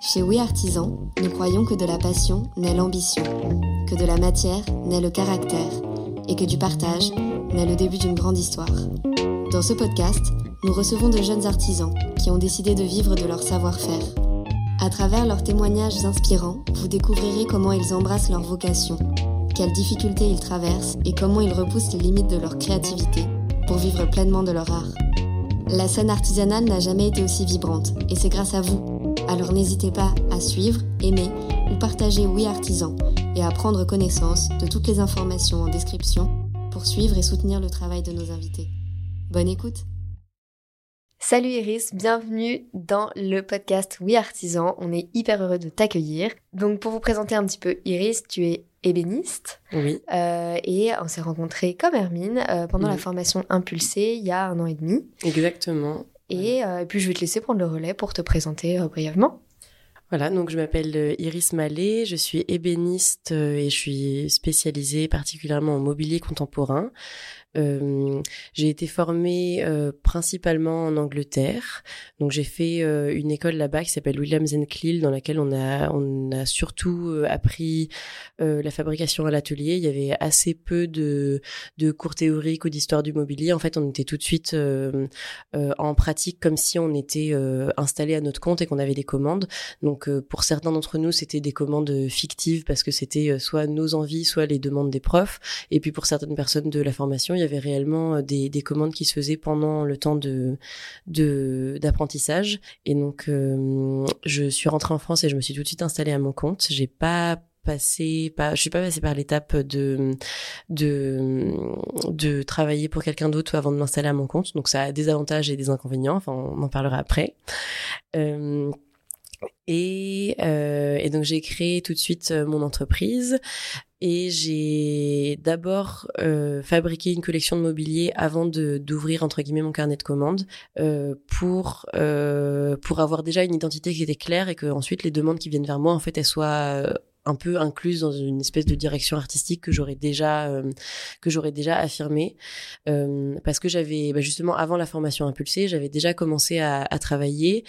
Chez Oui Artisan, nous croyons que de la passion naît l'ambition, que de la matière naît le caractère, et que du partage naît le début d'une grande histoire. Dans ce podcast, nous recevons de jeunes artisans qui ont décidé de vivre de leur savoir-faire. À travers leurs témoignages inspirants, vous découvrirez comment ils embrassent leur vocation, quelles difficultés ils traversent et comment ils repoussent les limites de leur créativité pour vivre pleinement de leur art. La scène artisanale n'a jamais été aussi vibrante, et c'est grâce à vous alors n'hésitez pas à suivre, aimer ou partager Oui Artisan et à prendre connaissance de toutes les informations en description pour suivre et soutenir le travail de nos invités. Bonne écoute Salut Iris, bienvenue dans le podcast Oui Artisan. On est hyper heureux de t'accueillir. Donc pour vous présenter un petit peu Iris, tu es ébéniste. Oui. Euh, et on s'est rencontrés comme Hermine euh, pendant la formation Impulsée il y a un an et demi. Exactement. Euh, et, puis je vais te laisser prendre le relais pour te présenter euh, brièvement. Voilà, donc je m'appelle euh, Iris Mallet, je suis ébéniste et je suis spécialisée particulièrement en mobilier contemporain. Euh, j'ai été formée euh, principalement en Angleterre. Donc j'ai fait euh, une école là-bas qui s'appelle Williams and Cleal dans laquelle on a on a surtout appris la fabrication à l'atelier. Il y avait assez peu de de cours théoriques ou d'histoire du mobilier. En fait, on était tout de suite en pratique comme si on était installé à notre compte et qu'on avait des commandes. Donc pour certains d'entre nous, c'était des commandes fictives parce que c'était soit nos envies, soit les demandes des profs. Et puis pour certaines personnes de la formation, il y avait réellement euh, des, des, commandes qui se faisaient pendant le temps de d'apprentissage. Et donc, euh, je suis rentrée en France et je me suis tout de suite installée à mon compte. J'ai pas passé pas je suis pas passée par l'étape de de de travailler pour quelqu'un d'autre avant de m'installer à mon compte donc ça a des avantages et des inconvénients enfin on en parlera après euh, et, donc j'ai créé tout de suite mon entreprise et j'ai d'abord euh, fabriqué une collection de mobilier avant de d'ouvrir entre guillemets mon carnet de commandes euh, pour euh, pour avoir déjà une identité qui était claire et que ensuite les demandes qui viennent vers moi en fait elles soient un peu incluse dans une espèce de direction artistique que j'aurais déjà euh, que j'aurais déjà affirmé euh, parce que j'avais bah justement avant la formation impulsée j'avais déjà commencé à, travailler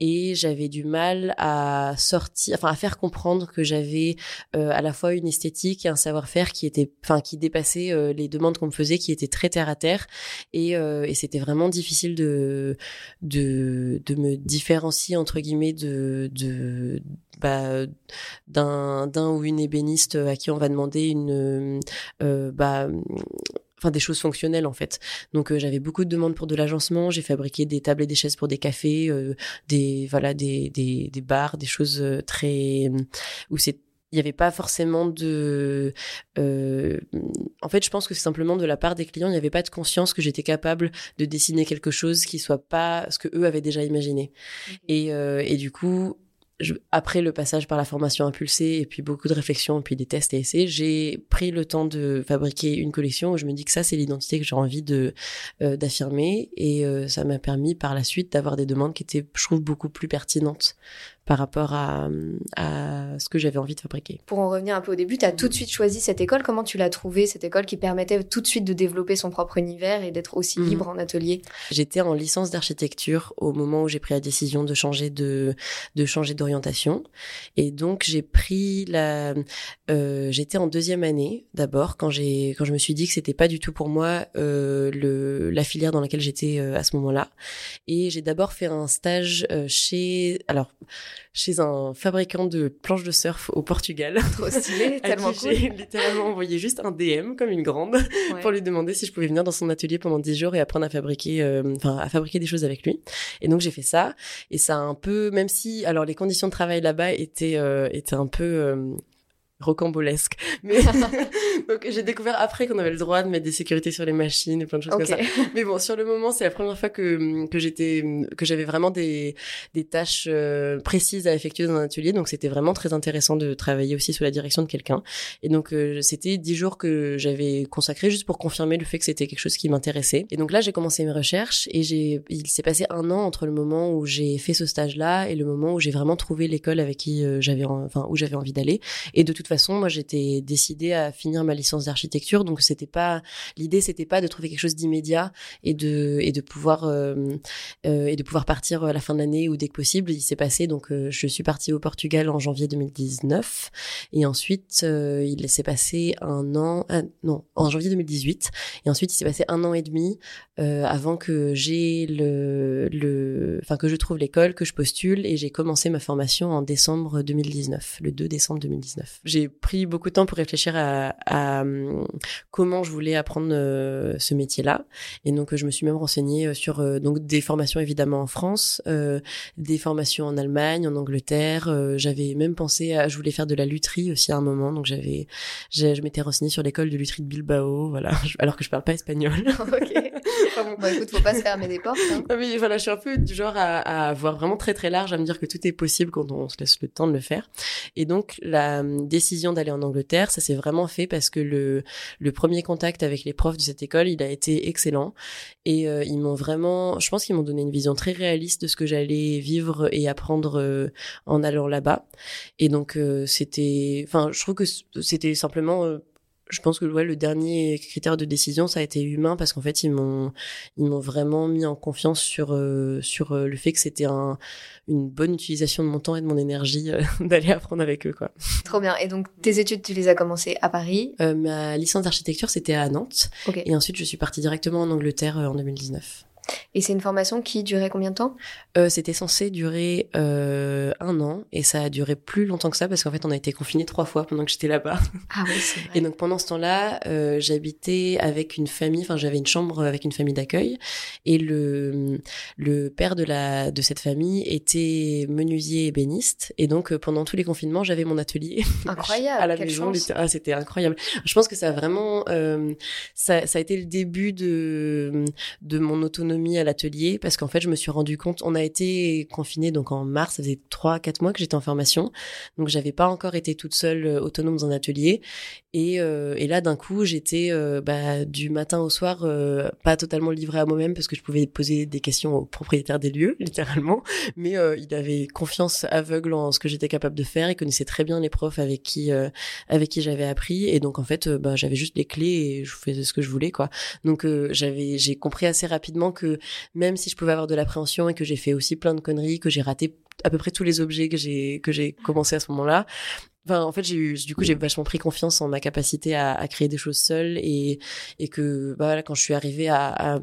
et j'avais du mal à sortir enfin à faire comprendre que j'avais euh, à la fois une esthétique et un savoir-faire qui était enfin qui dépassait les demandes qu'on me faisait qui étaient très terre à terre. Et, et c'était vraiment difficile de de de me différencier entre guillemets de de bah, d'un d'un ou une ébéniste à qui on va demander une euh, bah enfin des choses fonctionnelles en fait. Donc euh, j'avais beaucoup de demandes pour de l'agencement, j'ai fabriqué des tables et des chaises pour des cafés, euh, des voilà des, des des bars, des choses très où c'est il n'y avait pas forcément de euh, en fait je pense que c'est simplement de la part des clients. Il n'y avait pas de conscience que j'étais capable de dessiner quelque chose qui soit pas ce que eux avaient déjà imaginé. Et, euh, et du coup après le passage par la formation impulsée et puis beaucoup de réflexions et puis des tests et essais, j'ai pris le temps de fabriquer une collection où je me dis que ça c'est l'identité que j'ai envie de euh, d'affirmer. Et euh, ça m'a permis par la suite d'avoir des demandes qui étaient je trouve beaucoup plus pertinentes par rapport à, à ce que j'avais envie de fabriquer. Pour en revenir un peu au début, tu as tout de suite choisi cette école. Comment tu l'as trouvée, cette école qui permettait tout de suite de développer son propre univers et d'être aussi mhm. libre en atelier? J'étais en licence d'architecture au moment où j'ai pris la décision de changer de, de changer d'orientation. Et donc, j'ai pris la... Euh, j'étais en deuxième année d'abord quand j'ai quand je me suis dit que c'était pas du tout pour moi euh, le, la filière dans laquelle j'étais euh, à ce moment-là. Et j'ai d'abord fait un stage euh, chez... Alors chez un fabricant de planches de surf au Portugal. Trop stylé, tellement cool. J'ai littéralement envoyé juste un DM comme une grande pour lui demander si je pouvais venir dans son atelier pendant 10 jours et apprendre à fabriquer, euh, enfin à fabriquer des choses avec lui. Et donc j'ai fait ça et ça a un peu, même si alors les conditions de travail là-bas étaient euh, étaient un peu euh, rocambolesque. Mais donc j'ai découvert après qu'on avait le droit de mettre des sécurités sur les machines et plein de choses comme ça. Mais bon, sur le moment, c'est la première fois que que j'étais que j'avais vraiment des des tâches euh, précises à effectuer dans un atelier, donc c'était vraiment très intéressant de travailler aussi sous la direction de quelqu'un. Et donc euh, c'était dix jours que j'avais consacré juste pour confirmer le fait que c'était quelque chose qui m'intéressait. Et donc là, j'ai commencé mes recherches et j'ai il s'est passé un an entre le moment où j'ai fait ce stage là et le moment où j'ai vraiment trouvé l'école avec qui euh, j'avais enfin où j'avais envie d'aller. Et de toute façon, moi, j'étais décidée à finir ma licence d'architecture, donc c'était pas l'idée, c'était pas de trouver quelque chose d'immédiat et de et de pouvoir euh, euh, et de pouvoir partir à la fin de l'année ou dès que possible. Il s'est passé donc euh, je suis partie au Portugal en janvier 2019 et ensuite il s'est passé un an, non, en janvier 2018 et ensuite il s'est passé un an et demi avant que j'ai le le, enfin que je trouve l'école, que je postule et j'ai commencé ma formation en décembre 2019, le 2 décembre 2019. J'ai pris beaucoup de temps pour réfléchir à, à hum, comment je voulais apprendre euh, ce métier-là. Et donc, je me suis même renseignée euh, sur euh, donc des formations évidemment en France, des formations en Allemagne, en Angleterre. j'avais même pensé à, je voulais faire de la lutherie aussi à un moment. Donc, j'avais, je m'étais renseignée sur l'école de lutherie de Bilbao, voilà, alors que je parle pas espagnol. ok. bon, écoute, faut pas se fermer des portes. Hein. mais voilà, je suis un peu du genre à, à voir vraiment très très large, à me dire que tout est possible quand on se laisse le temps de le faire. Et donc, la hum, d'aller en Angleterre, ça s'est vraiment fait parce que le, le premier contact avec les profs de cette école, il a été excellent. Et euh, ils m'ont vraiment, je pense qu'ils m'ont donné une vision très réaliste de ce que j'allais vivre et apprendre euh, en allant là-bas. Et donc, euh, c'était, enfin, je trouve que c'était simplement je pense que ouais, le dernier critère de décision, ça a été humain parce qu'en fait, ils m'ont ils m'ont vraiment mis en confiance sur euh, sur euh, le fait que c'était un une bonne utilisation de mon temps et de mon énergie euh, d'aller apprendre avec eux quoi. Trop bien. Et donc tes études, tu les as commencées à Paris? Ma licence d'architecture, c'était à Nantes. Et ensuite, je suis partie directement en Angleterre en 2019. Et c'est une formation qui durait combien de temps? Euh, C'était censé durer euh, un an et ça a duré plus longtemps que ça parce qu'en fait on a été confinés trois fois pendant que j'étais là-bas. Ah oui, c'est vrai. Et donc pendant ce temps-là, euh, j'habitais avec une famille, enfin j'avais une chambre avec une famille d'accueil et le le père de la de cette famille était menuisier ébéniste et donc euh, pendant tous les confinements j'avais mon atelier incroyable à la maison. Ah, c'était incroyable. Je pense que ça a vraiment euh, ça ça a été le début de de mon autonomie à l'atelier parce qu'en fait, je me suis rendu compte, on a été confinés donc en mars, ça faisait trois, quatre mois que j'étais en formation, donc j'avais pas encore été toute seule euh, autonome dans un atelier. Et, euh, et là d'un coup j'étais euh, bah, du matin au soir pas totalement livrée à moi-même parce que je pouvais poser des questions au propriétaire des lieux littéralement, mais il avait confiance aveugle en ce que j'étais capable de faire, il connaissait très bien les profs avec qui avec qui j'avais appris. Et donc en fait bah, j'avais juste les clés et je faisais ce que je voulais quoi. Donc j'avais j'ai compris assez rapidement que même si je pouvais avoir de l'appréhension et que j'ai fait aussi plein de conneries, que j'ai raté à peu près tous les objets que j'ai que j'ai commencé à ce moment-là, Enfin, en fait, j'ai eu, du coup, j'ai vachement pris confiance en ma capacité à, créer des choses seule et, et que, bah, voilà, quand je suis arrivée à, à,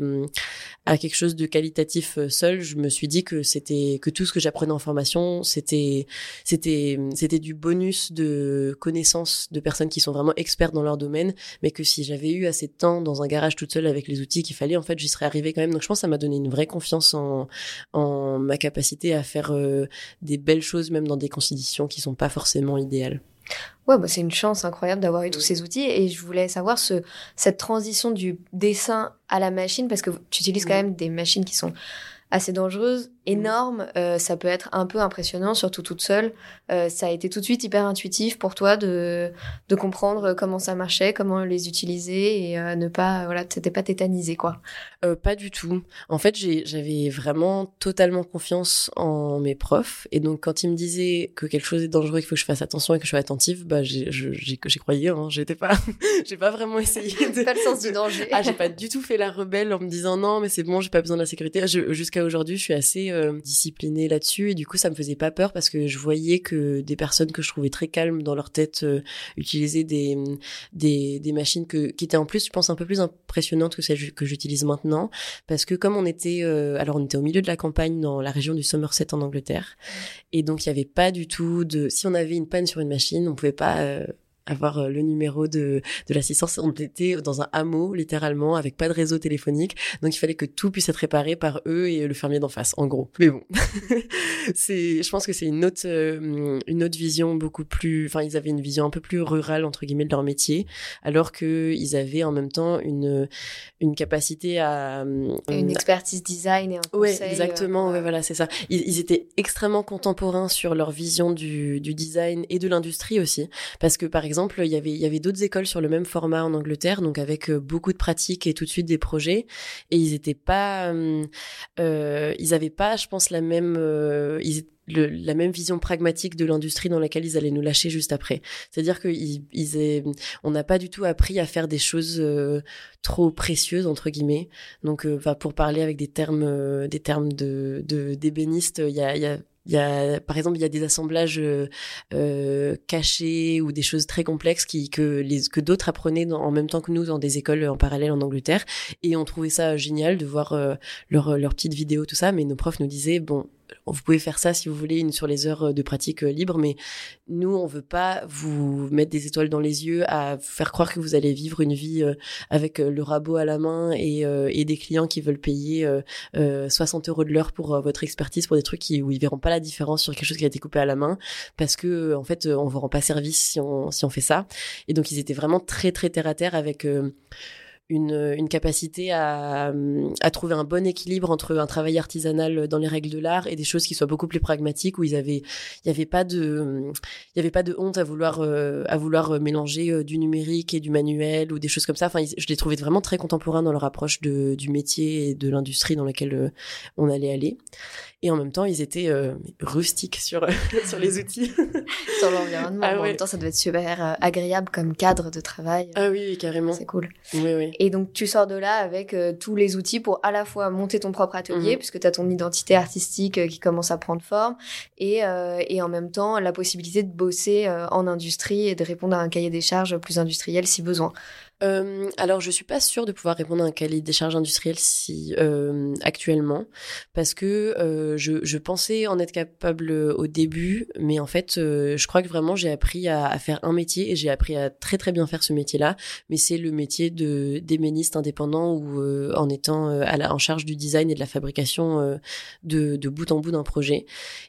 à, quelque chose de qualitatif euh, seul, je me suis dit que c'était, que tout ce que j'apprenais en formation, c'était, c'était, c'était du bonus de connaissances de personnes qui sont vraiment expertes dans leur domaine, mais que si j'avais eu assez de temps dans un garage toute seule avec les outils qu'il fallait, en fait, j'y serais arrivée quand même. Donc, je pense que ça m'a donné une vraie confiance en, en ma capacité à faire euh, des belles choses, même dans des conditions qui sont pas forcément idéales. Ouais, bah c'est une chance incroyable d'avoir eu tous ces outils. Et je voulais savoir ce, cette transition du dessin à la machine, parce que tu utilises quand même des machines qui sont assez dangereuses énorme. Euh, ça peut être un peu impressionnant, surtout toute seule. Euh, ça a été tout de suite hyper intuitif pour toi de, de comprendre comment ça marchait, comment les utiliser et euh, ne pas, voilà, t'étais pas tétanisé, quoi. Pas du tout. En fait, j'avais vraiment totalement confiance en mes profs. Et donc, quand ils me disaient que quelque chose est dangereux, qu'il faut que je fasse attention et que je sois attentive, bah, j'ai croyé, hein. J'étais pas, j'ai pas vraiment essayé de... Pas le sens du danger. ah, j'ai pas du tout fait la rebelle en me disant non, mais c'est bon, j'ai pas besoin de la sécurité. Jusqu'à aujourd'hui, je suis assez euh, disciplinée là-dessus et du coup ça me faisait pas peur parce que je voyais que des personnes que je trouvais très calmes dans leur tête euh, utilisaient des, des, des machines que qui étaient en plus je pense un peu plus impressionnantes que celles que j'utilise maintenant. Parce que comme on était euh, alors on était au milieu de la campagne dans la région du Somerset en Angleterre. Et donc il y avait pas du tout de si on avait une panne sur une machine on pouvait pas avoir euh, le numéro de, de l'assistance. On était dans un hameau, littéralement, avec pas de réseau téléphonique. Donc, il fallait que tout puisse être réparé par eux et le fermier d'en face, en gros. Mais bon, c'est, je pense que c'est une autre, euh, une autre vision beaucoup plus, enfin, ils avaient une vision un peu plus rurale, entre guillemets, de leur métier, alors que ils avaient en même temps une, une capacité à... Euh, une expertise design et un conseil. Ouais, exactement, ouais, voilà, c'est ça. Ils, ils, étaient extrêmement contemporains sur leur vision du, du design et de l'industrie aussi. Parce que, par exemple, il y avait, avait d'autres écoles sur le même format en Angleterre, donc avec euh, beaucoup de pratiques et tout de suite des projets. Et ils étaient pas, euh, euh ils avaient pas, je pense, la même, euh, la même vision pragmatique de l'industrie dans laquelle ils allaient nous lâcher juste après. C'est-à-dire qu'ils, ils, on n'a pas du tout appris à faire des choses trop précieuses entre guillemets. Donc, pour parler avec des termes, des termes de, d'ébénistes, il y a il y a, par exemple, il y a des assemblages euh, euh, cachés ou des choses très complexes qui que que d'autres apprenaient en même temps que nous dans des écoles en parallèle en Angleterre et on trouvait ça génial de voir euh, leurs leur petites vidéos tout ça. Mais nos profs nous disaient bon, vous pouvez faire ça si vous voulez une sur les heures euh, de pratique euh, libre, mais nous, on veut pas vous mettre des étoiles dans les yeux à faire croire que vous allez vivre une vie euh, avec le rabot à la main et, et des clients qui veulent payer 60 euros de l'heure pour votre expertise pour des trucs qui, où ils verront pas la différence sur quelque chose qui a été coupé à la main parce que en fait, on vous rend pas service si on si on fait ça. Et donc, ils étaient vraiment très très terre à terre avec une, une capacité à, à, trouver un bon équilibre entre un travail artisanal dans les règles de l'art et des choses qui soient beaucoup plus pragmatiques où ils avaient il y avait pas de il y avait pas de honte à vouloir euh, à vouloir mélanger euh, du numérique et du manuel ou des choses comme ça. Enfin je les trouvais vraiment très contemporains dans leur approche de, du métier et de l'industrie dans laquelle euh, on allait aller et en même temps ils étaient rustiques sur sur les outils. Sur l'environnement. Ah en même temps ça devait être super agréable comme cadre de travail. Ah oui carrément. C'est cool. Oui oui. Et donc, tu sors de là avec euh, tous les outils pour à la fois monter ton propre atelier, mhm. puisque tu as ton identité artistique euh, qui commence à prendre forme, et, euh, et en même temps, la possibilité de bosser en industrie et de répondre à un cahier des charges plus industriel si besoin. Euh, alors, je suis pas sûre de pouvoir répondre à un cahier des charges industrielles si euh, actuellement, parce que euh, je, je, pensais en être capable au début, mais en fait, euh, je crois que vraiment j'ai appris à, à, faire un métier et j'ai appris à très très bien faire ce métier-là. Mais c'est le métier de déméniste indépendant ou euh, en étant à la, en charge du design et de la fabrication de, de bout en bout d'un projet.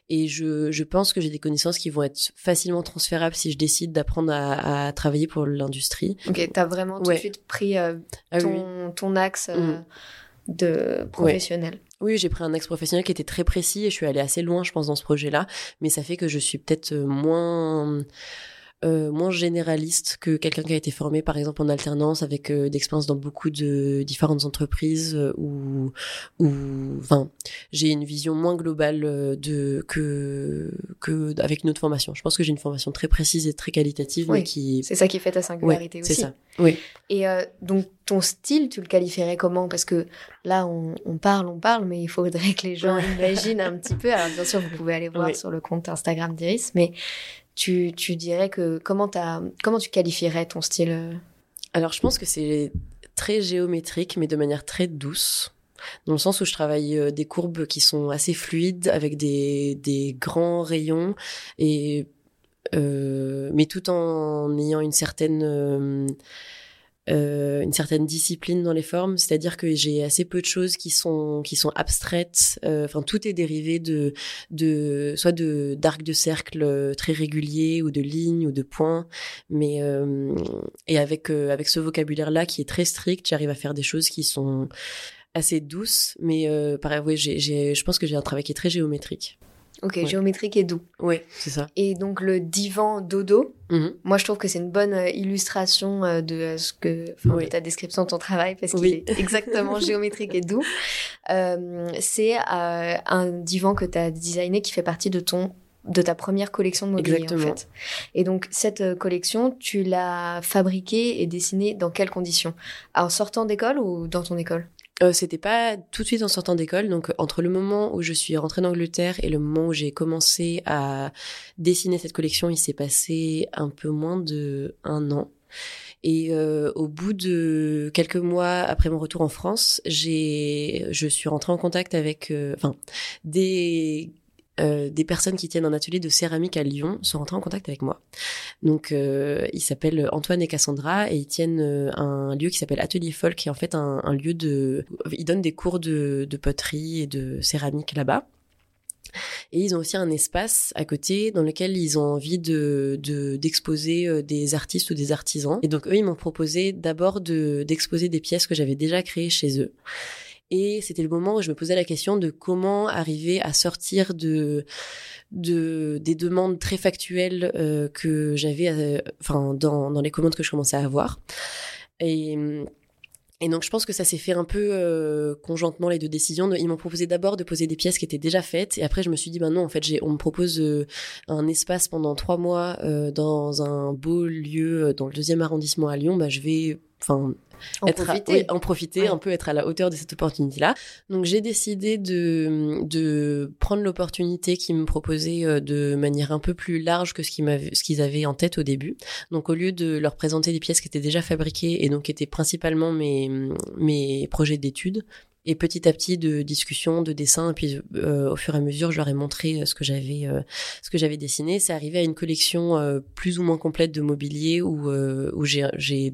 Et je, je pense que j'ai des connaissances qui vont être facilement transférables si je décide d'apprendre à, à travailler pour l'industrie. Ok, t'as vraiment tout de suite pris euh, ah ton, ton, axe euh, mm. de professionnel. Oui, j'ai pris un axe professionnel qui était très précis et je suis allée assez loin, je pense, dans ce projet-là. Mais ça fait que je suis peut-être euh, moins euh, moins généraliste que quelqu'un qui a été formé par exemple en alternance avec euh, d'expérience dans beaucoup de différentes entreprises euh, ou ou enfin j'ai une vision moins globale de que que avec notre formation. Je pense que j'ai une formation très précise et très qualitative mais qui c'est ça qui fait ta singularité oui, aussi. C'est ça. Oui. Et donc ton style, tu le qualifierais comment? Parce que là, on, on, parle, on parle, mais il faudrait que les gens imaginent un petit peu. Alors bien sûr, vous pouvez aller voir sur le compte Instagram d'Iris, mais tu, dirais que comment, comment tu qualifierais ton style? Alors, je pense que c'est très géométrique, mais de manière très douce. Dans le sens où je travaille euh, des courbes qui sont assez fluides, avec des, des grands rayons, et, euh, mais tout en ayant une certaine... Euh, euh, une certaine discipline dans les formes, c'est-à-dire que j'ai assez peu de choses qui sont qui sont abstraites. Euh, enfin, tout est dérivé de de soit de d'arcs de cercle euh, très réguliers ou de lignes ou de points, mais et avec avec ce vocabulaire-là qui est très strict, j'arrive à faire des choses qui sont assez douces, mais pareil, oui, j'ai, je pense que j'ai un travail qui est très géométrique. Ok, géométrique et doux. Oui, c'est ça. Et donc le divan dodo, mhm. moi je trouve que c'est une bonne euh, illustration euh, de ce que, enfin, ta description de ton travail parce qu'il est exactement géométrique et doux. Euh, c'est euh, un divan que tu as designé qui fait partie de ton de ta première collection de mobilier Exactement. en fait. Et donc cette euh, collection, tu l'as fabriquée et dessinée dans quelles conditions? En sortant d'école ou dans ton école? Euh, c'était pas tout de suite en sortant d'école, donc entre le moment où je suis rentrée d'Angleterre et le moment où j'ai commencé à dessiner cette collection, il s'est passé un peu moins de un an. Et euh, au bout de quelques mois après mon retour en France, j'ai, je suis rentrée en contact avec, euh, enfin, des euh, des personnes qui tiennent un atelier de céramique à Lyon sont rentrées en contact avec moi. Donc, euh, ils s'appellent Antoine et Cassandra et ils tiennent euh, un lieu qui s'appelle Atelier Folk, qui est en fait un, lieu de... Ils donnent des cours de, de poterie et de céramique là-bas. Et ils ont aussi un espace à côté dans lequel ils ont envie de d'exposer euh, des artistes ou des artisans. Et donc eux, ils m'ont proposé d'abord de d'exposer des pièces que j'avais déjà créées chez eux. Et c'était le moment où je me posais la question de comment arriver à sortir de, de des demandes très factuelles euh, que j'avais, euh, enfin dans, dans les commandes que je commençais à avoir. Et donc je pense que ça s'est fait un peu euh, conjointement les deux décisions. Ils m'ont proposé d'abord de poser des pièces qui étaient déjà faites et après je me suis dit ben non en fait on me propose un espace pendant trois mois dans un beau lieu dans le deuxième arrondissement à Lyon. Bah je vais enfin en être profiter. À, oui, en profiter, un peu être à la hauteur de cette opportunité-là. Donc j'ai décidé de, de prendre l'opportunité qu'ils me proposaient euh, de manière un peu plus large que ce qu'ils ce qu'ils avaient en tête au début. Donc au lieu de leur présenter des pièces qui étaient déjà fabriquées et donc qui étaient principalement mes, mes projets d'études, et petit à petit de discussion, de dessin, et puis euh, au fur et à mesure, je leur ai montré euh, ce que j'avais, euh, ce que j'avais dessiné. C'est arrivé à une collection euh, plus ou moins complète de mobilier où, où j'ai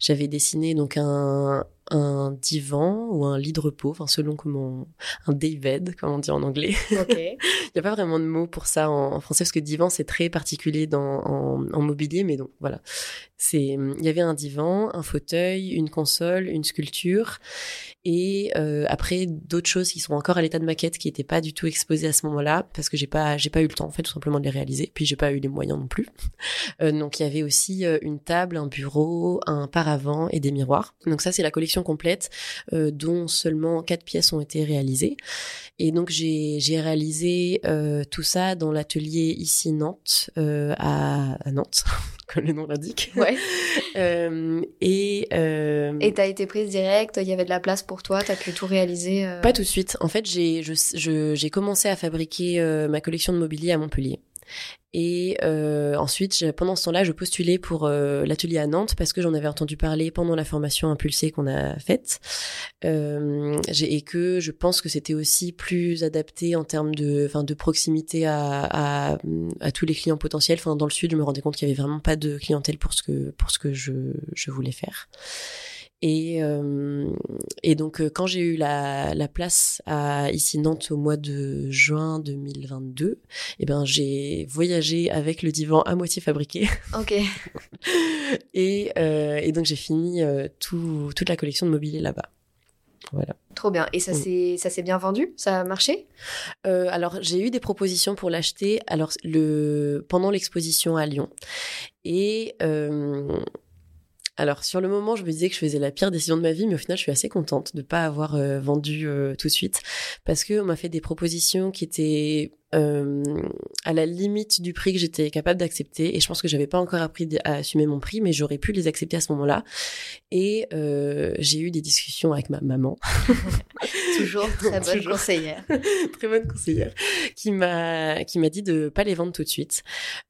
j'avais dessiné donc un, un divan ou un lit de repos, enfin selon comment un daybed comme on dit en anglais. Il n'y a pas vraiment de mot pour ça en, en français parce que divan c'est très particulier dans, en, en, mobilier, mais donc voilà. C'est il y avait un divan, un fauteuil, une console, une sculpture et euh, après d'autres choses qui sont encore à l'état de maquette qui n'étaient pas du tout exposées à ce moment-là parce que j'ai pas j'ai pas eu le temps en fait tout simplement de les réaliser puis j'ai pas eu les moyens non plus euh, donc il y avait aussi euh, une table un bureau un paravent et des miroirs donc ça c'est la collection complète euh, dont seulement quatre pièces ont été réalisées et donc j'ai réalisé euh, tout ça dans l'atelier ici Nantes euh, à, à Nantes comme le nom l'indique Ouais. et et t'as été prise direct il y avait de la place pour toi T'as pu tout réaliser. Pas tout de suite. En fait, j'ai commencé à fabriquer ma collection de mobilier à Montpellier. Et euh, ensuite, pendant ce temps-là, je postulais pour euh, l'atelier à Nantes parce que j'en avais entendu parler pendant la formation impulsée qu'on a faite. Euh, et que je pense que c'était aussi plus adapté en termes de, de proximité à, à, à, tous les clients potentiels. Enfin, dans le sud, je me rendais compte qu'il y avait vraiment pas de clientèle pour ce que pour ce que je, je voulais faire. Et, euh, et donc, quand j'ai eu la, la place à ici Nantes au mois de juin 2022, eh ben, j'ai voyagé avec le divan à moitié fabriqué. Ok. et, euh, et donc, j'ai fini euh, tout, toute la collection de mobilier là-bas. Voilà. Trop bien. Et ça Mm. s'est bien vendu? Ça a marché? Euh, alors, j'ai eu des propositions pour l'acheter alors le pendant l'exposition à Lyon. Et euh, alors sur le moment, je me disais que je faisais la pire décision de ma vie, mais au final, je suis assez contente de pas avoir euh, vendu euh, tout de suite. Parce que on m'a fait des propositions qui étaient à la limite du prix que j'étais capable d'accepter. Et je pense que j'avais pas encore appris à assumer mon prix mais j'aurais pu les accepter à ce moment-là. Et euh, j'ai eu des discussions avec ma maman. Toujours très bonne Toujours. conseillère. Très bonne conseillère. Qui m'a qui m'a dit de pas les vendre tout de suite.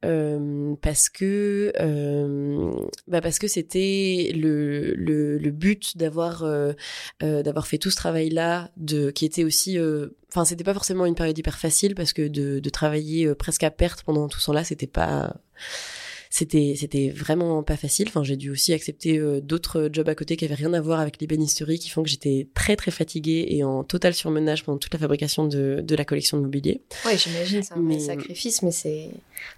Euh, parce que euh, bah parce que c'était le, le le but d'avoir euh, euh, d'avoir fait tout ce travail là de qui était aussi euh, enfin c'était pas forcément une période hyper facile parce que de, travailler euh, presque à perte pendant tout ce temps-là c'était pas c'était c'était vraiment pas facile. Enfin j'ai dû aussi accepter euh, d'autres jobs à côté qui avaient rien à voir avec l'ébénisterie qui font que j'étais très très fatiguée et en total surmenage pendant toute la fabrication de, de la collection de mobilier. Oui j'imagine c'est un Mais- vrai sacrifice mais c'est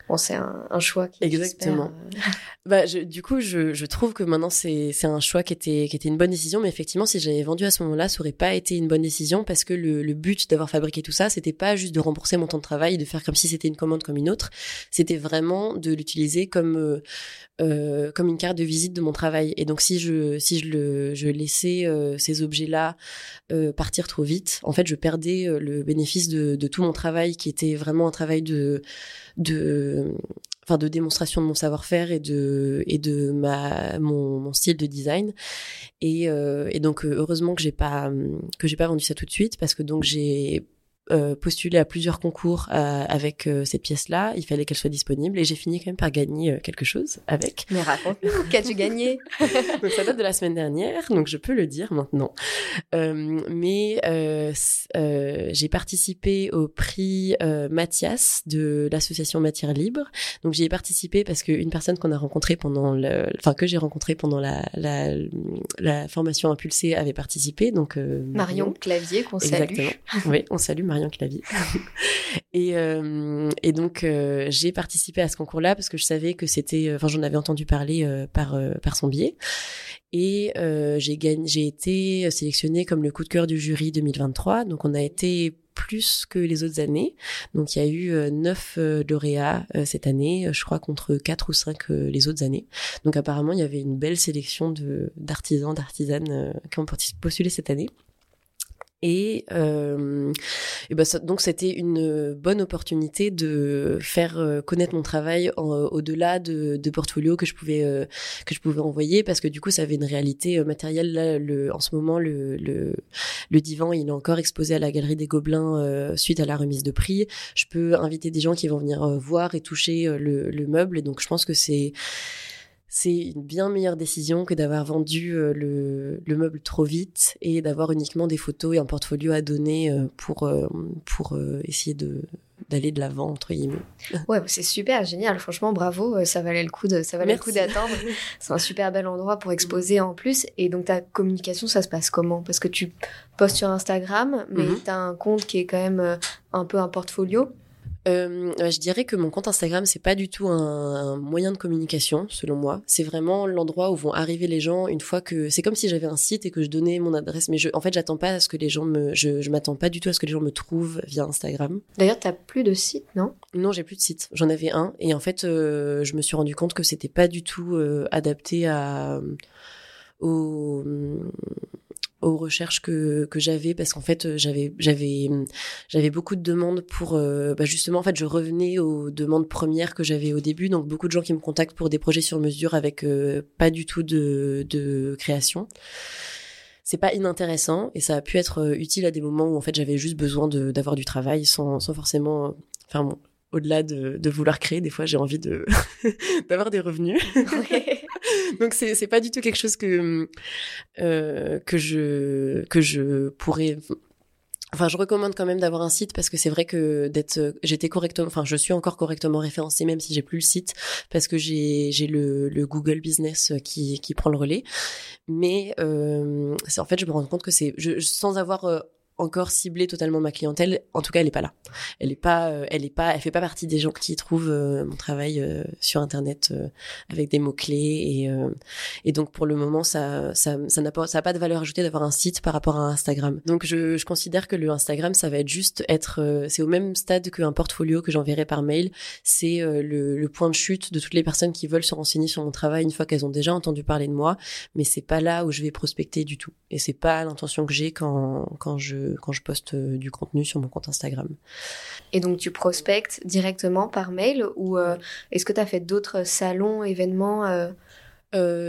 bon c'est un, un choix qui Exactement. euh, Bah, je, du coup, je, je trouve que maintenant c'est c'est un choix qui était qui était une bonne décision, mais effectivement, si j'avais vendu à ce moment-là, ça aurait pas été une bonne décision parce que le, le but d'avoir fabriqué tout ça, c'était pas juste de rembourser mon temps de travail et de faire comme si c'était une commande comme une autre, c'était vraiment de l'utiliser comme euh, euh, comme une carte de visite de mon travail. Et donc, si je si je laissais euh, ces objets-là partir trop vite, en fait, je perdais le bénéfice de, tout mon travail qui était vraiment un travail de de enfin de démonstration de mon savoir-faire et de et de ma mon, style de design et, et donc heureusement que j'ai pas que j'ai pas vendu ça tout de suite parce que donc j'ai euh, postulé à plusieurs concours euh, avec euh, cette pièce-là. Il fallait qu'elle soit disponible et j'ai fini quand même par gagner euh, quelque chose avec. mais raconte-nous qu'as-tu gagné? Donc ça date de la semaine dernière, donc je peux le dire maintenant. Euh, mais j'ai participé au prix Mathias de l'association Matière Libre. Donc j'y ai participé parce qu'une personne qu'on a rencontrée pendant le, enfin que j'ai rencontrée pendant la, la, la formation impulsée avait participé. Donc Marion Clavier qu'on salue Exactement. oui, on salue Marion Clavier. et, euh, et donc euh, j'ai participé à ce concours-là parce que je savais que c'était, enfin j'en avais entendu parler euh, par euh, par son biais. Et euh, j'ai j'ai été sélectionnée comme le coup de cœur du jury 2023. Donc on a été plus que les autres années. Donc il y a eu neuf lauréats cette année, je crois contre quatre ou cinq les autres années. Donc apparemment il y avait une belle sélection d'artisans, d'artisanes qui ont postulé cette année. Et, euh, et ben donc c'était une bonne opportunité de faire euh, connaître mon travail au-delà de, de portfolios que je pouvais euh, que je pouvais envoyer parce que du coup ça avait une réalité euh, matérielle. Là le en ce moment le, le, le divan il est encore exposé à la galerie des Gobelins suite à la remise de prix. Je peux inviter des gens qui vont venir voir et toucher le, le meuble. Et donc je pense que c'est c'est une bien meilleure décision que d'avoir vendu euh, le, meuble trop vite et d'avoir uniquement des photos et un portfolio à donner euh, pour, euh, pour essayer de d'aller de l'avant entre guillemets. Ouais, c'est super génial. Franchement, bravo. Ça valait le coup de, ça valait le coup d'attendre. c'est un super bel endroit pour exposer en plus. Et donc ta communication, ça se passe comment? Parce que tu postes sur Instagram, mais mhm. tu as un compte qui est quand même un peu un portfolio. Euh, je dirais que mon compte Instagram c'est pas du tout un, moyen de communication selon moi. C'est vraiment l'endroit où vont arriver les gens une fois que c'est comme si j'avais un site et que je donnais mon adresse. Mais je, en fait, j'attends pas à ce que les gens me, je, je m'attends pas du tout à ce que les gens me trouvent via Instagram. D'ailleurs, t'as plus de site, non? Non, j'ai plus de site. J'en avais un et en fait, euh, je me suis rendu compte que c'était pas du tout euh, adapté à au aux recherches que, que j'avais parce qu'en fait euh, j'avais j'avais j'avais beaucoup de demandes pour euh, bah justement en fait je revenais aux demandes premières que j'avais au début. Donc beaucoup de gens qui me contactent pour des projets sur mesure avec euh, pas du tout de de création. C'est pas inintéressant et ça a pu être utile à des moments où en fait j'avais juste besoin d'avoir du travail sans sans forcément enfin bon, au-delà de, de, vouloir créer, des fois j'ai envie de d'avoir des revenus. Donc c'est c'est pas du tout quelque chose que euh, que je que je pourrais Enfin, je recommande quand même d'avoir un site parce que c'est vrai que d'être, j'étais correctement, enfin, je suis encore correctement référencée même si j'ai plus le site parce que j'ai j'ai le, le Google Business qui qui prend le relais. Mais euh, en fait, je me rends compte que c'est, sans avoir euh, encore ciblé totalement ma clientèle. En tout cas, elle est pas là. Elle est pas, euh, elle est pas, elle fait pas partie des gens qui trouvent euh, mon travail euh, sur internet avec des mots clés et et donc pour le moment ça ça ça n'a pas ça pas de valeur ajoutée d'avoir un site par rapport à Instagram. Donc je, je considère que le Instagram ça va être juste être c'est au même stade qu'un portfolio que j'enverrai par mail. C'est le, le point de chute de toutes les personnes qui veulent se renseigner sur mon travail une fois qu'elles ont déjà entendu parler de moi, mais c'est pas là où je vais prospecter du tout. Et c'est pas l'intention que j'ai quand quand je quand je poste euh, du contenu sur mon compte Instagram. Et donc tu prospectes directement par mail ou euh, est-ce que tu as fait d'autres salons, événements euh?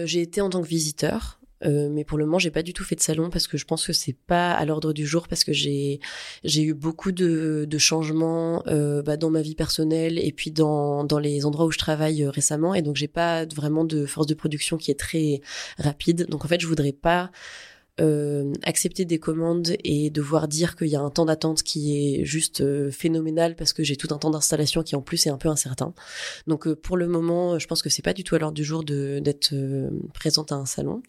J'ai été en tant que visiteur. mais pour le moment, j'ai pas du tout fait de salon parce que je pense que c'est pas à l'ordre du jour parce que j'ai j'ai eu beaucoup de, de changements bah, dans ma vie personnelle et puis dans dans les endroits où je travaille récemment et donc j'ai pas vraiment de force de production qui est très rapide. Donc en fait, je voudrais pas euh, accepter des commandes et devoir dire qu'il y a un temps d'attente qui est juste euh, phénoménal parce que j'ai tout un temps d'installation qui en plus est un peu incertain. Donc euh, pour le moment, je pense que c'est pas du tout à l'ordre du jour de d'être présente à un salon,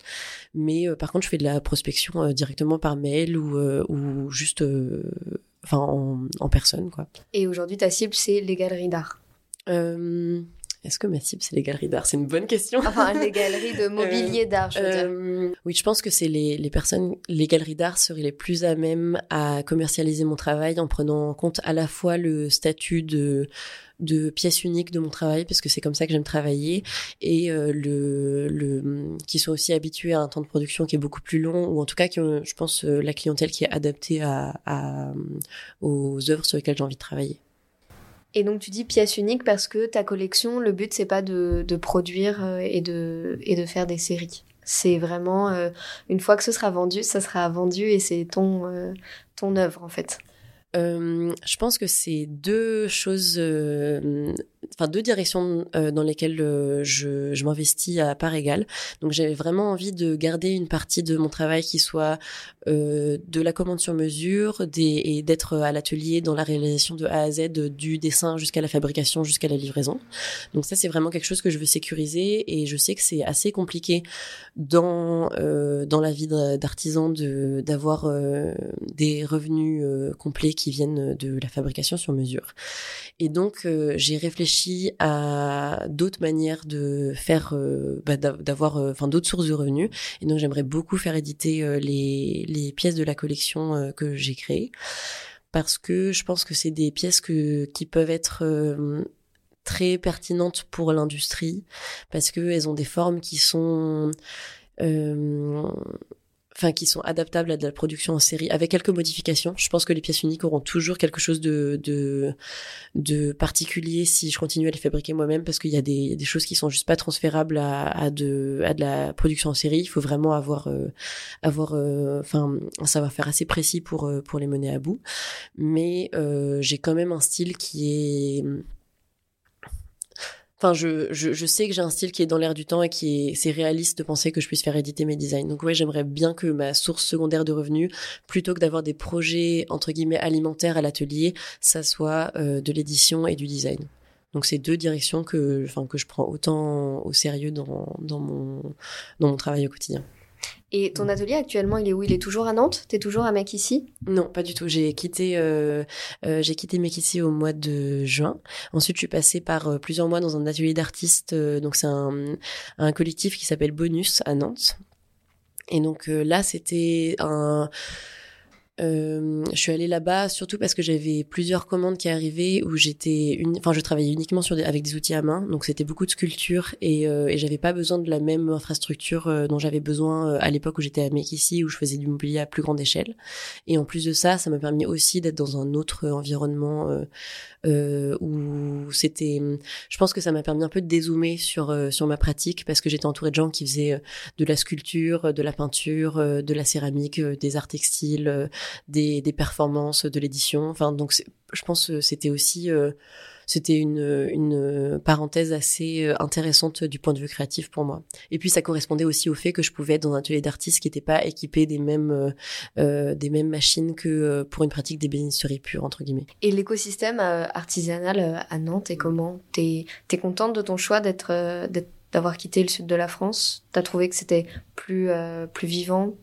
mais par contre je fais de la prospection directement par mail ou ou juste enfin en, en, personne quoi. Et aujourd'hui ta cible c'est les galeries d'art? Est-ce que ma cible, c'est les galeries d'art? C'est une bonne question. Enfin, les galeries de mobilier euh, d'art, je veux dire. Euh, oui, je pense que c'est les, les personnes, les galeries d'art seraient les plus à même à commercialiser mon travail en prenant en compte à la fois le statut de de pièce unique de mon travail parce que c'est comme ça que j'aime travailler et euh, le, le qui sont aussi habitués à un temps de production qui est beaucoup plus long ou en tout cas qui ont, je pense la clientèle qui est adaptée à, à aux œuvres sur lesquelles j'ai envie de travailler. Et donc tu dis pièce unique parce que ta collection, le but c'est pas de, de, produire euh, et de, et de faire des séries. C'est vraiment euh, une fois que ce sera vendu, ça sera vendu et c'est ton, euh, ton œuvre en fait. Je pense que c'est deux choses, enfin deux directions euh, dans lesquelles euh, je, m'investis à part égale. Donc j'ai vraiment envie de garder une partie de mon travail qui soit de la commande sur mesure et d'être à l'atelier dans la réalisation de A à Z, du dessin jusqu'à la fabrication, jusqu'à la livraison. Donc ça c'est vraiment quelque chose que je veux sécuriser et je sais que c'est assez compliqué dans dans la vie d'artisan de d'avoir des revenus complets qui viennent de la fabrication sur mesure. Et donc euh, j'ai réfléchi à d'autres manières de faire, euh, bah, d'avoir, euh, enfin d'autres sources de revenus. Et donc j'aimerais beaucoup faire éditer les, les pièces de la collection que j'ai créées parce que je pense que c'est des pièces que, qui peuvent être très pertinentes pour l'industrie parce que elles ont des formes qui sont euh, enfin qui sont adaptables à de la production en série avec quelques modifications. Je pense que les pièces uniques auront toujours quelque chose de de, de particulier si je continue à les fabriquer moi-même parce qu'il y a des, des choses qui sont juste pas transférables à, à de à de la production en série. Il faut vraiment avoir euh, avoir euh, enfin un savoir-faire assez précis pour euh, pour les mener à bout. Mais j'ai quand même un style qui est Enfin, je, je, je sais que j'ai un style qui est dans l'air du temps et qui est, c'est réaliste de penser que je puisse faire éditer mes designs. Donc ouais, j'aimerais bien que ma source secondaire de revenus, plutôt que d'avoir des projets entre guillemets alimentaires à l'atelier, ça soit euh, de l'édition et du design. Donc c'est deux directions que, enfin, que je prends autant au sérieux dans, dans mon, dans mon travail au quotidien. Et ton atelier actuellement, il est où? Il est toujours à Nantes? T'es toujours à Mec ici Non, pas du tout. J'ai quitté, euh, euh, j'ai quitté Mec ici au mois de juin. Ensuite, je suis passée par euh, plusieurs mois dans un atelier d'artistes. Euh, donc c'est un, un collectif qui s'appelle Bonus à Nantes. Et donc euh, là, c'était un euh, je suis allée là-bas surtout parce que j'avais plusieurs commandes qui arrivaient où j'étais, enfin, je travaillais uniquement sur des... avec des outils à main, donc c'était beaucoup de sculpture et, euh, et j'avais pas besoin de la même infrastructure euh, dont j'avais besoin euh, à l'époque où j'étais à ici où je faisais du mobilier à plus grande échelle. Et en plus de ça, ça m'a permis aussi d'être dans un autre environnement euh, où c'était, je pense que ça m'a permis un peu de dézoomer sur sur ma pratique parce que j'étais entourée de gens qui faisaient de la sculpture, de la peinture, de la céramique, des arts textiles des, performances de l'édition. Enfin, donc je pense que c'était aussi euh, c'était une, une parenthèse assez euh, intéressante du point de vue créatif pour moi. Et puis ça correspondait aussi au fait que je pouvais être dans un atelier d'artistes qui n'était pas équipé des mêmes euh, des mêmes machines que pour une pratique d'ébénisterie pure entre guillemets. Et l'écosystème artisanal à Nantes est comment? T'es es contente de ton choix d'être d'avoir quitté le sud de la France? T'as trouvé que c'était plus plus vivant,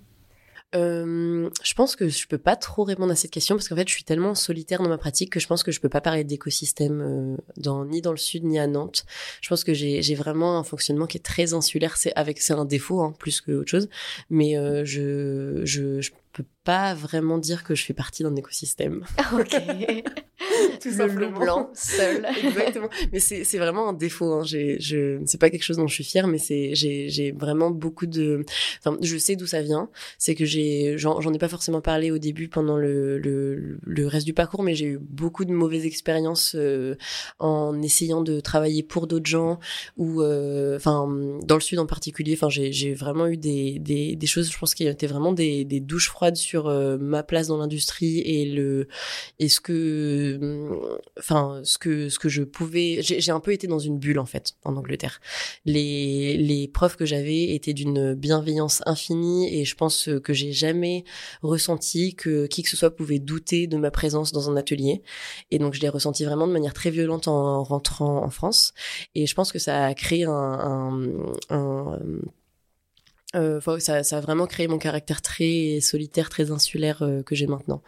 euh, je pense que je peux pas trop répondre à cette question parce qu'en fait, je suis tellement solitaire dans ma pratique que je pense que je peux pas parler d'écosystème euh, dans ni dans le sud ni à Nantes. Je pense que j'ai vraiment un fonctionnement qui est très insulaire. C'est avec c'est un défaut hein, plus que autre chose, mais euh, je, je je peux pas vraiment dire que je fais partie d'un écosystème. ok. Tout le loup blanc seul. Exactement. Mais c'est vraiment un défaut. Hein. J'ai je c'est pas quelque chose dont je suis fière, mais c'est j'ai vraiment beaucoup de. Enfin, je sais d'où ça vient. C'est que j'ai j'en ai pas forcément parlé au début pendant le le le reste du parcours, mais j'ai eu beaucoup de mauvaises expériences euh, en essayant de travailler pour d'autres gens ou euh, enfin dans le sud en particulier. Enfin, j'ai j'ai vraiment eu des des des choses. Je pense qu'il y a été vraiment des des douches froides sur euh, ma place dans l'industrie et le et ce que enfin ce que ce que je pouvais j'ai un peu été dans une bulle en fait en Angleterre. Les les profs que j'avais étaient d'une bienveillance infinie et je pense que j'ai jamais ressenti que qui que ce soit pouvait douter de ma présence dans un atelier. Et donc je l'ai ressenti vraiment de manière très violente en rentrant en France. Et je pense que ça a créé un, un, un euh, ça, ça, a vraiment créé mon caractère très solitaire, très insulaire euh, que j'ai maintenant.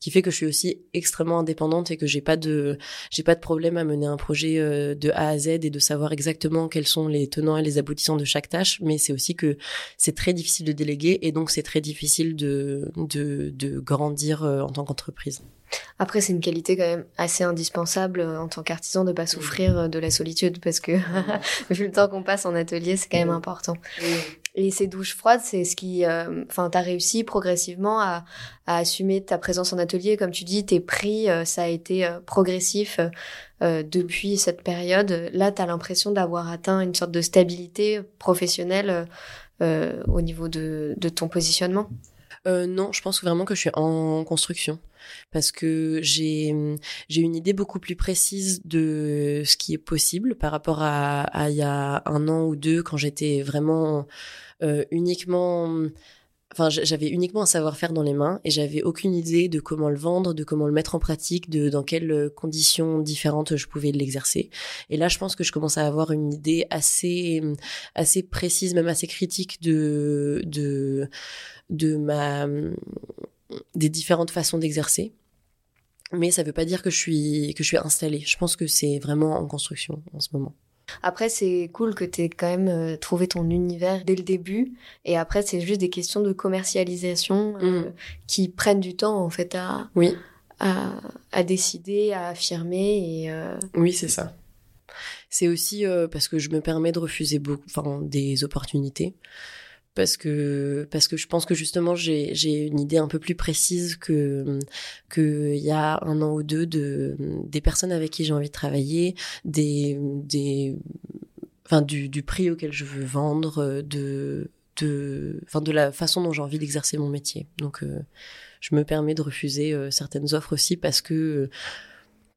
Qui fait que je suis aussi extrêmement indépendante et que j'ai pas de j'ai pas de problème à mener un projet euh, de A à Z et de savoir exactement quels sont les tenants et les aboutissants de chaque tâche. Mais c'est aussi que c'est très difficile de déléguer et donc c'est très difficile de de, de grandir en tant qu'entreprise. Après, c'est une qualité quand même assez indispensable en tant qu'artisan de pas souffrir de la solitude parce que vu le temps qu'on passe en atelier, c'est quand même important. Et ces douches froides, c'est ce qui, euh, enfin, t'as réussi progressivement à, à, assumer ta présence en atelier, comme tu dis, tes prix, euh, ça a été euh, progressif depuis cette période. Là, t'as l'impression d'avoir atteint une sorte de stabilité professionnelle au niveau de, de ton positionnement? Euh, non, je pense vraiment que je suis en construction parce que j'ai j'ai une idée beaucoup plus précise de ce qui est possible par rapport à, il y a un an ou deux quand j'étais vraiment euh, uniquement enfin j'avais uniquement un savoir-faire dans les mains et j'avais aucune idée de comment le vendre, de comment le mettre en pratique, de dans quelles conditions différentes je pouvais l'exercer. Et là, je pense que je commence à avoir une idée assez assez précise, même assez critique de de de ma des différentes façons d'exercer. Mais ça veut pas dire que je suis que je suis installée. Je pense que c'est vraiment en construction en ce moment. Après, c'est cool que tu aies quand même euh, trouvé ton univers dès le début. Et après, c'est juste des questions de commercialisation euh, mm. qui prennent du temps, en fait, à, oui. à, décider, à affirmer. Et, Oui, c'est ça. C'est aussi parce que je me permets de refuser beaucoup, des opportunités parce que parce que je pense que justement j'ai j'ai une idée un peu plus précise que que il y a un an ou deux de des personnes avec qui j'ai envie de travailler des des enfin du du prix auquel je veux vendre de de enfin de la façon dont j'ai envie d'exercer mon métier. Donc euh, je me permets de refuser euh, certaines offres aussi parce que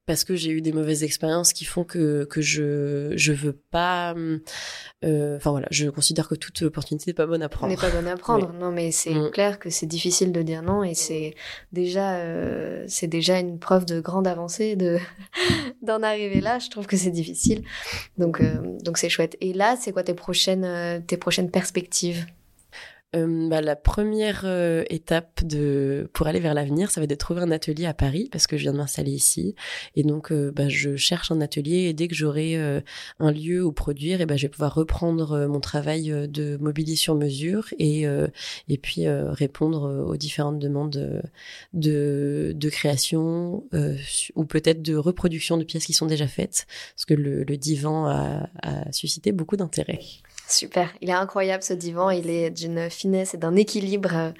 parce que j'ai eu des mauvaises expériences qui font que que je je veux pas euh, enfin voilà je considère que toute opportunité n'est pas bonne à prendre. N'est pas bonne à prendre. Non mais c'est mm. clair que c'est difficile de dire non et c'est déjà euh, c'est déjà une preuve de grande avancée de d'en arriver là. Je trouve que c'est difficile. Donc euh, donc c'est chouette. Et là c'est quoi tes prochaines tes prochaines perspectives? Euh, bah, la première euh, étape de pour aller vers l'avenir, ça va être de trouver un atelier à Paris parce que je viens de m'installer ici et donc euh, bah, je cherche un atelier et dès que j'aurai un lieu où produire, et ben je vais pouvoir reprendre mon travail de mobilier sur mesure et et puis répondre aux différentes demandes de de création ou peut-être de reproduction de pièces qui sont déjà faites parce que le, le divan a, a suscité beaucoup d'intérêt. Super, il est incroyable ce divan, il est d'une finesse et d'un équilibre.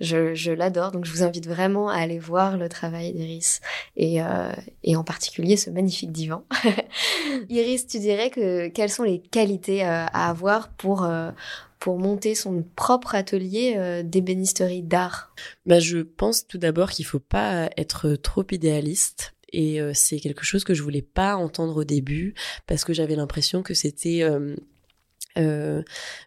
Je, je l'adore, donc je vous invite vraiment à aller voir le travail d'Iris et, euh, et en particulier ce magnifique divan. Iris, tu dirais que quelles sont les qualités euh, à avoir pour euh, pour monter son propre atelier d'ébénisterie d'art? Bah, Je pense tout d'abord qu'il faut pas être trop idéaliste et c'est quelque chose que je voulais pas entendre au début parce que j'avais l'impression que c'était euh,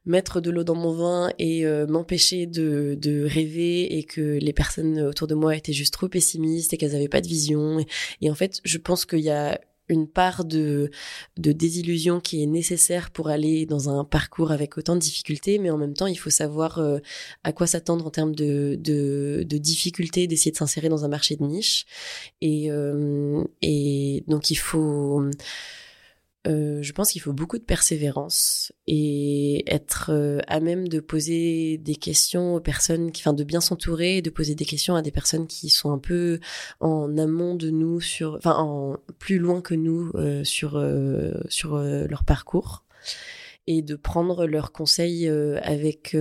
mettre de l'eau dans mon vin et euh, m'empêcher de, de, rêver et que les personnes autour de moi étaient juste trop pessimistes et qu'elles n'avaient pas de vision. Et, en fait, je pense qu'il y a une part de, de désillusion qui est nécessaire pour aller dans un parcours avec autant de difficultés, mais en même temps, il faut savoir euh, à quoi s'attendre en termes de, de, de difficultés, d'essayer de s'insérer dans un marché de niche. Et, et donc, il faut euh, je pense qu'il faut beaucoup de persévérance et être euh, à même de poser des questions aux personnes, enfin de bien s'entourer, de poser des questions à des personnes qui sont un peu en amont de nous, sur, enfin en plus loin que nous euh, sur sur leur parcours et de prendre leurs conseils avec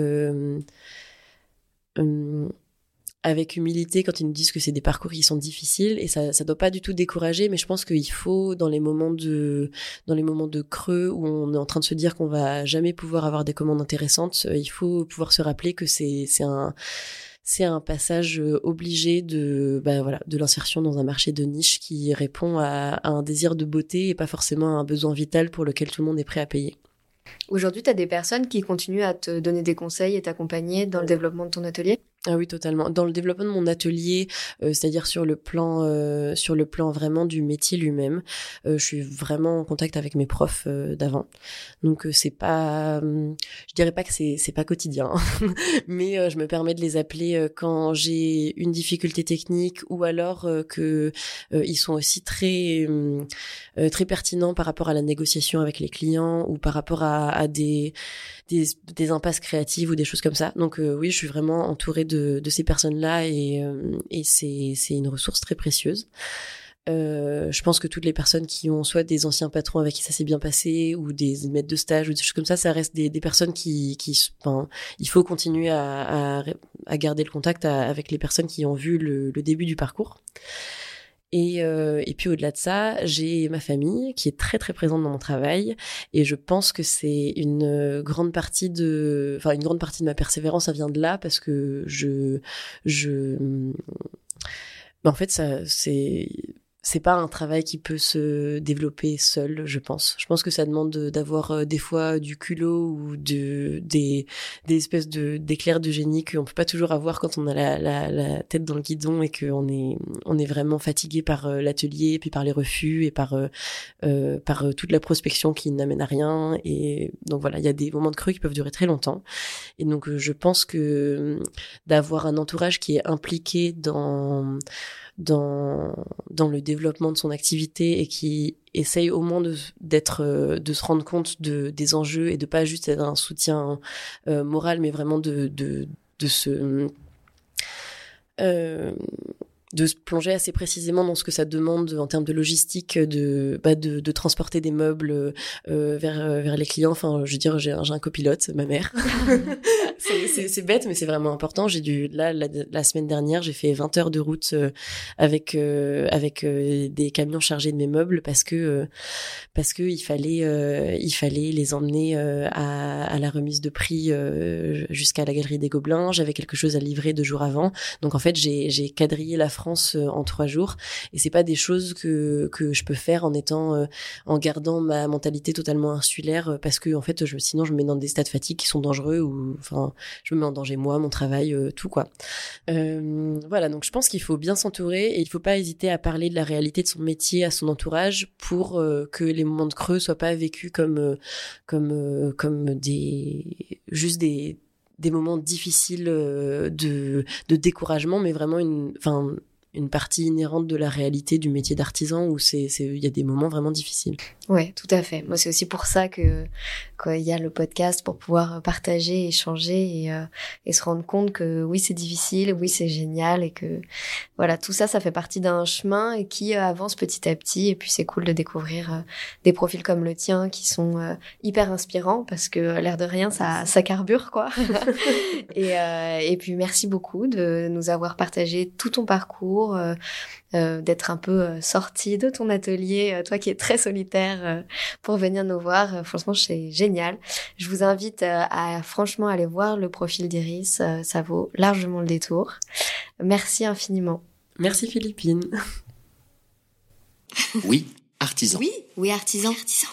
avec humilité quand ils nous disent que c'est des parcours qui sont difficiles et ça ça doit pas du tout décourager mais je pense qu'il faut dans les moments de dans les moments de creux où on est en train de se dire qu'on va jamais pouvoir avoir des commandes intéressantes euh, il faut pouvoir se rappeler que c'est c'est un c'est un passage euh, obligé de bah voilà de l'insertion dans un marché de niche qui répond à, à un désir de beauté et pas forcément à un besoin vital pour lequel tout le monde est prêt à payer. Aujourd'hui, tu as des personnes qui continuent à te donner des conseils et t'accompagner dans le développement de ton atelier? Ah oui, totalement. Dans le développement de mon atelier, euh, c'est-à-dire sur le plan, euh, sur le plan vraiment du métier lui-même, euh, je suis vraiment en contact avec mes profs d'avant. Donc c'est pas, je dirais pas que c'est c'est pas quotidien, hein. mais je me permets de les appeler quand j'ai une difficulté technique ou alors que ils sont aussi très très pertinents par rapport à la négociation avec les clients ou par rapport à, à des des, des impasses créatives ou des choses comme ça. Donc euh, oui, je suis vraiment entourée de, de ces personnes-là et, euh, c'est, une ressource très précieuse. Euh, je pense que toutes les personnes qui ont soit des anciens patrons avec qui ça s'est bien passé ou des maîtres de stage ou des choses comme ça, ça reste des, personnes qui, qui il faut continuer à, à, à garder le contact avec les personnes qui ont vu le, le début du parcours. Et, euh, et puis au-delà de ça, j'ai ma famille qui est très très présente dans mon travail. Et je pense que c'est une grande partie de, enfin une grande partie de ma persévérance, ça vient de là parce que je, je, ben, en fait ça c'est c'est pas un travail qui peut se développer seul, je pense. Je pense que ça demande d'avoir euh, des fois du culot ou de des des espèces de d'éclairs de génie qu'on peut pas toujours avoir quand on a la, la, la tête dans le guidon et qu'on est on est vraiment fatigué par euh, l'atelier, puis par les refus et par euh, euh par toute la prospection qui n'amène à rien. Et donc voilà, il y a des moments de creux qui peuvent durer très longtemps. Et donc je pense que d'avoir un entourage qui est impliqué dans dans dans le développement de son activité et qui essaye au moins de euh, de se rendre compte de des enjeux et de pas juste être un soutien euh, moral mais vraiment de de de se euh, de se plonger assez précisément dans ce que ça demande en termes de logistique, de, bah de, de transporter des meubles euh, vers, euh, vers les clients. Enfin, je veux dire, j'ai un, un copilote, ma mère. c'est bête, mais c'est vraiment important. J'ai dû là la, la, semaine dernière, j'ai fait 20 heures de route euh, avec euh, avec des camions chargés de mes meubles parce que parce que il fallait il fallait les emmener à, à la remise de prix jusqu'à la galerie des Gobelins. J'avais quelque chose à livrer deux jours avant, donc en fait j'ai j'ai quadrillé la France euh, en trois jours. Et c'est pas des choses que que je peux faire en étant euh, en gardant ma mentalité totalement insulaire euh, parce que en fait je sinon je me mets dans des stades de fatigue qui sont dangereux ou enfin je me mets en danger moi, mon travail, tout quoi. Voilà donc je pense qu'il faut bien s'entourer et il faut pas hésiter à parler de la réalité de son métier à son entourage pour que les moments de creux soient pas vécus comme comme comme des juste des des moments difficiles euh, de, de découragement, mais vraiment une, enfin, une partie inhérente de la réalité du métier d'artisan où c'est il y a des moments vraiment difficiles. Ouais, tout à fait. Moi, c'est aussi pour ça que qu'il y a le podcast pour pouvoir partager, échanger et, euh, et se rendre compte que oui, c'est difficile, oui, c'est génial et que voilà, tout ça, ça fait partie d'un chemin et qui euh, avance petit à petit. Et puis, c'est cool de découvrir euh, des profils comme le tien qui sont hyper inspirants parce que l'air de rien, ça, ça carbure quoi. et, et puis, merci beaucoup de nous avoir partagé tout ton parcours euh, d'être un peu euh, sorti de ton atelier, euh, toi qui es très solitaire, pour venir nous voir. franchement, c'est génial. Je vous invite à franchement aller voir le profil d'Iris. ça vaut largement le détour. Merci infiniment. Merci Philippine. Oui, artisan. Oui, oui, artisan. artisan.